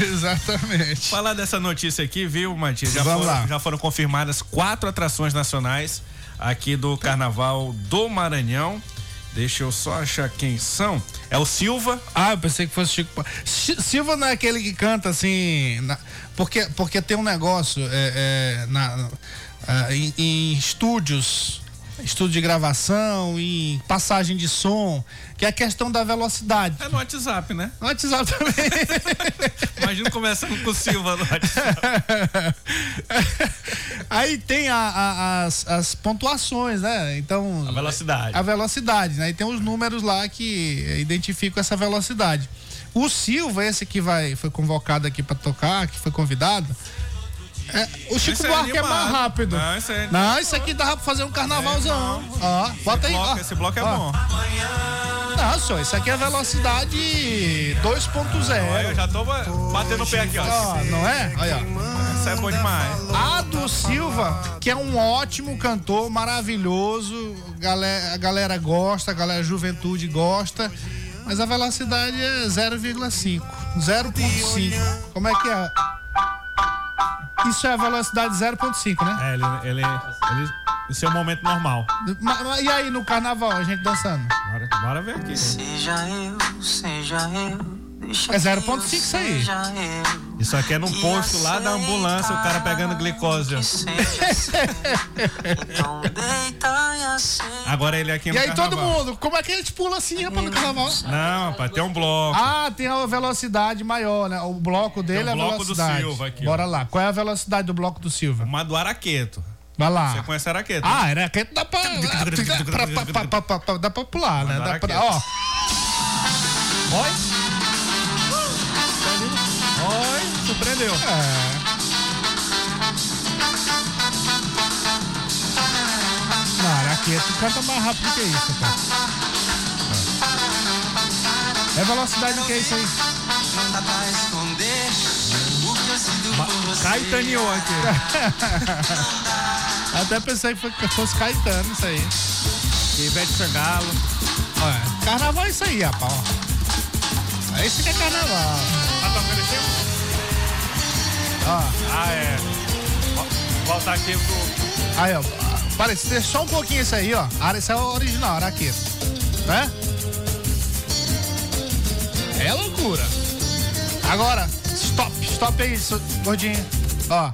Exatamente. Falar dessa notícia aqui, viu, Matias? Já, Vamos foram, lá. já foram confirmadas quatro atrações nacionais aqui do Carnaval do Maranhão. Deixa eu só achar quem são. É o Silva. Ah, eu pensei que fosse Chico Silva não é aquele que canta assim. na- porque, porque tem um negócio é, é, na, ah, em, em estúdios, estúdio de gravação, em passagem de som, que é a questão da velocidade. É no WhatsApp, né? No WhatsApp também. <laughs> Imagina começando com o Silva no WhatsApp. Aí tem a- a- as, as pontuações, né? Então. A velocidade. A velocidade, né? E tem os números lá que identificam essa velocidade. O Silva, esse que vai, foi convocado aqui pra tocar, que foi convidado. É, o Chico Esse é Buarque é mais animado. rápido. Não, esse é Não, isso aqui dava pra fazer um carnavalzão. Ó, bota aí. bloco- ó. esse bloco é Ó. bom. Não, só, isso aqui é velocidade 2.0. Olha, eu já tô ba- batendo o pé aqui, ó. Ó, não é? Olha, ó. Isso é bom demais. Ado Silva, que é um ótimo cantor, maravilhoso. Galera, a galera gosta, a galera a juventude gosta. Mas a velocidade é 0,5. 0,5. Como é que é? Isso é a velocidade 0,5, né? É, ele, ele, ele. Isso é um momento normal. Ma- ma- E aí no carnaval, a gente dançando? Bora, bora ver aqui. Seja eu, seja eu. Deixa É 0,5 isso aí. Isso aqui é no posto lá da ambulância, o cara pegando glicose. ó. Agora ele aqui no E aí todo mundo, como é que a gente pula assim, rapaz, no carnaval? Não, rapaz, tem um bloco. Ah, tem a velocidade maior, né? O bloco dele Tem o é a bloco do velocidade. Silva aqui, ó. Bora lá. Qual é a velocidade do bloco do Silva? Uma do Araqueto. Vai lá. Você conhece Araqueto? Ah, araqueto dá pra, pra- pra- pra- pra- pra- pra- dá pra pular, né? Dá pra, ó. Oi? Surpreendeu. É. Não, araqueto canta mais rápido que isso, cara. É velocidade do que é isso aí? Não dá pra esconder o que eu sinto por você. Caetaneou aqui. <laughs> Até pensei que fosse Caetano isso aí. Ivete Sangalo. Olha, carnaval é isso aí, rapaz. ó. É isso que é carnaval. Tá tocando esse Ó. Ah, é. Ó, Voltar aqui pro. Aí, ó. Parece, deixa só um pouquinho isso aí, ó. Ara- Isso é o original, araqueto. Né? É loucura. Agora, stop, stop aí, gordinho. Ó.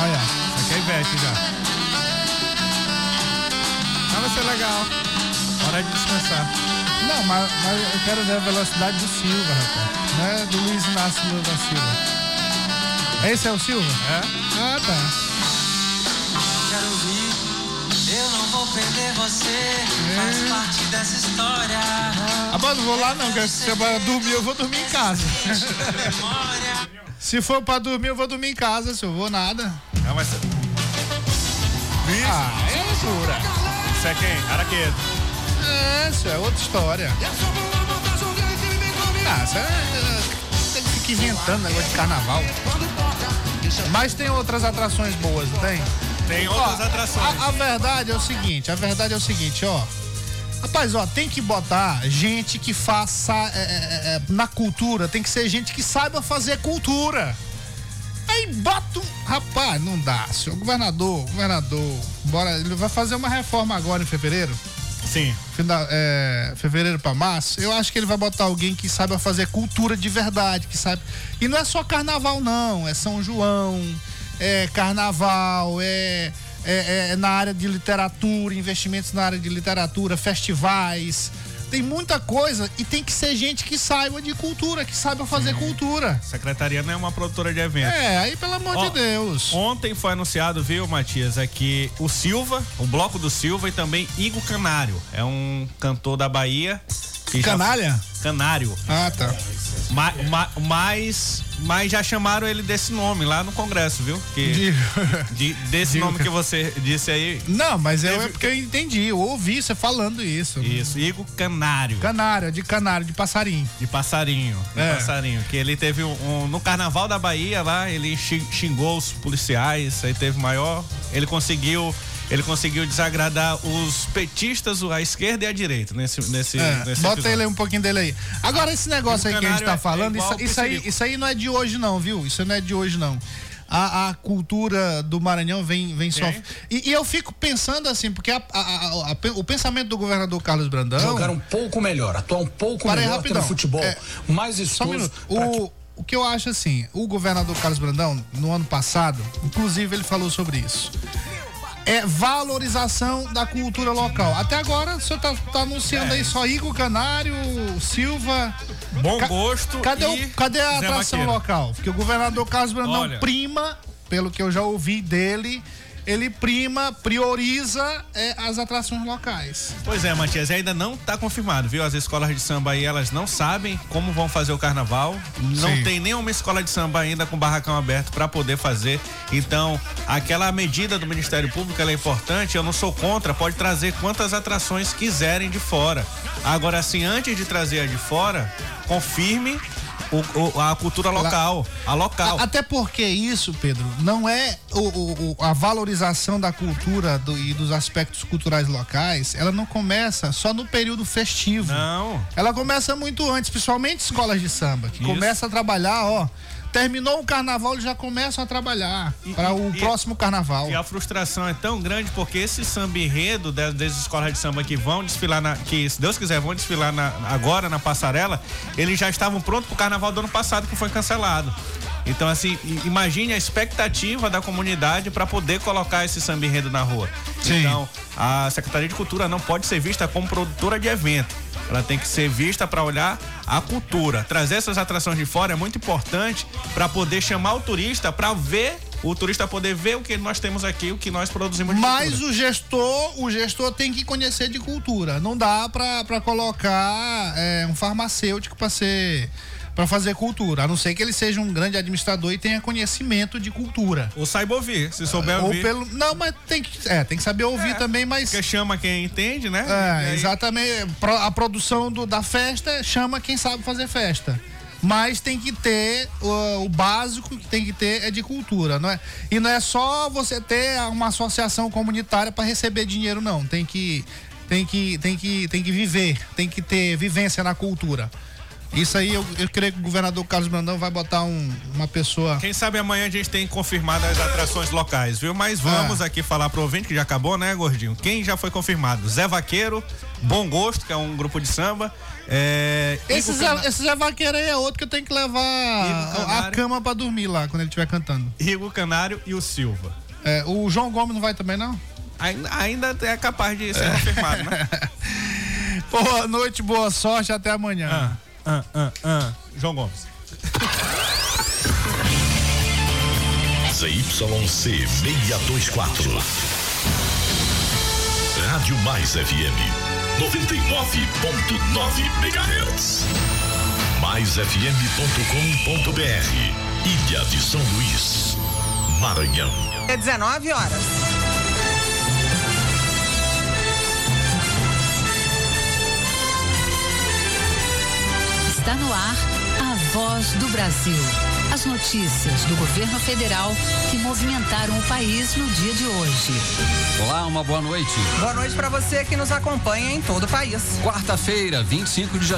Olha. Isso aqui é Ivete já. Ah, vai ser legal. Hora de descansar. Não, mas, mas eu quero ver a velocidade do Silva, rapaz. Não é do Luiz Inácio Lula da Silva. Esse é o Silva? É? Ah, tá. Quero ouvir, eu não vou perder você. Faz parte dessa história. Ah, mas não vou lá não, que se eu vou dormir, eu vou dormir em casa. se for pra dormir, eu vou dormir em casa, se eu vou nada. Não, ser. Ah, é loucura. Isso é quem? Araquedo. É, isso é outra história. Ah, isso é, é, ficar inventando negócio de carnaval. Mas tem outras atrações boas, não tem? Tem outras Ó, atrações. A, a verdade é o seguinte, a verdade é o seguinte, ó. Rapaz, ó, tem que botar gente que faça é, é, é, na cultura, tem que ser gente que saiba fazer cultura. Aí bota. Rapaz, não dá, senhor governador, governador. Bora, ele vai fazer uma reforma agora em fevereiro. Sim. Final, é, fevereiro pra março. Eu acho que ele vai botar alguém que saiba fazer cultura de verdade, que sabe. E não é só carnaval, não. É São João, é carnaval, é, é, é na área de literatura, investimentos na área de literatura, festivais. Tem muita coisa e tem que ser gente que saiba de cultura, que saiba fazer cultura. Secretaria não é uma produtora de eventos. É, aí pelo amor Ó, de Deus. Ontem foi anunciado, viu, Matias, é que o Silva, o bloco do Silva e também Igor Canário, é um cantor da Bahia. Que já- Canalha? Canário. Ah, tá. Ma, ma- mas, mas já chamaram ele desse nome lá no Congresso, viu? Que, de- <laughs> desse nome que você disse aí. Não, mas eu, é porque eu entendi, eu ouvi você falando isso. Isso, Igor Canário. Canário, de canário, de passarinho. De passarinho, de É. passarinho. Que ele teve um, um- no Carnaval da Bahia lá, ele xi- xingou os policiais, aí teve maior. Ele conseguiu, ele conseguiu desagradar os petistas, a esquerda e a direita nesse, nesse, É, nesse bota episódio. ele aí um pouquinho dele aí. Agora, esse negócio aí que a gente tá é- é falando, igual isso, isso aí, isso aí não é de hoje, não, viu? Isso não é de hoje, não. A, a cultura do Maranhão vem, vem só. E, e eu fico pensando assim, porque a- a- a- a- o pensamento do governador Carlos Brandão. Jogar um pouco melhor, atuar um pouco Para aí, melhor rapidão. pelo futebol. É, mais Só um O, o que eu acho assim, o governador Carlos Brandão, no ano passado, inclusive ele falou sobre isso. É valorização da cultura local. Até agora, o senhor tá, tá anunciando É. aí só Igor Canário, Silva. Bom Ca- gosto Cadê, o, cadê a Zé atração local? Porque o governador Carlos Brandão Olha. prima, pelo que eu já ouvi dele, ele prima, prioriza é, as atrações locais. Pois é, Matias, ainda não está confirmado, viu? As escolas de samba aí, elas não sabem como vão fazer o carnaval. Não Sim. tem nenhuma escola de samba ainda com barracão aberto para poder fazer. Então, aquela medida do Ministério Público é importante. Eu não sou contra, pode trazer quantas atrações quiserem de fora. Agora, assim, antes de trazer a de fora, confirme o- o- a cultura local. A local. Até porque isso, Pedro, não é o- a valorização da cultura do- e dos aspectos culturais locais, ela não começa só no período festivo. Não. Ela começa muito antes, principalmente escolas de samba, que Isso. começa a trabalhar, ó. Terminou o carnaval, eles já começam a trabalhar para o e- próximo carnaval. E a frustração é tão grande porque esse samba enredo das, das escolas de samba que vão desfilar, na, que se Deus quiser vão desfilar na- agora na passarela, eles já estavam prontos pro carnaval do ano passado que foi cancelado. Então, assim, imagine a expectativa da comunidade para poder colocar esse samba enredo na rua. Sim. Então, a Secretaria de Cultura não pode ser vista como produtora de evento. Ela tem que ser vista para olhar a cultura. Trazer essas atrações de fora é muito importante para poder chamar o turista para ver, o turista poder ver o que nós temos aqui, o que nós produzimos de Mas cultura. o gestor, o gestor tem que conhecer de cultura. Não dá pra, pra colocar é, um farmacêutico pra ser para fazer cultura, a não ser que ele seja um grande administrador e tenha conhecimento de cultura. Ou saiba ouvir, se souber Ou ouvir. pelo, não, mas tem que, é, tem que saber ouvir também, mas Porque chama quem entende, né? é, aí- exatamente. A produção do- da festa chama quem sabe fazer festa. Mas tem que ter o, o básico que tem que ter é de cultura, não é? E não é só você ter uma associação comunitária para receber dinheiro, não. Tem que tem que tem que tem que viver, tem que ter vivência na cultura. Isso aí eu, eu creio que o governador Carlos Brandão vai botar um- uma pessoa. Quem sabe amanhã a gente tem confirmado as atrações locais, viu? Mas vamos É. aqui falar pro ouvinte que já acabou, né, Gordinho? Quem já foi confirmado? Zé Vaqueiro, Bom Gosto, que é um grupo de samba. É, Esse Zé, Cana- esse Zé Vaqueiro aí é outro que eu tenho que levar a, cama para dormir lá quando ele estiver cantando. Igor Canário e o Silva. É, o João Gomes não vai também, não? Ainda, ainda é capaz de ser confirmado, né? <laughs> Boa noite, boa sorte, até amanhã. Ah, ah, ah. João Gomes. ZYC 624. Rádio Mais FM 99.9 MHz. MaisFM.com.br. Ilha de São Luís, Maranhão. É 19 horas. Está no ar a voz do Brasil. As notícias do governo federal que movimentaram o país no dia de hoje. Olá, uma boa noite. Boa noite para você que nos acompanha em todo o país. Quarta-feira, 25 de janeiro.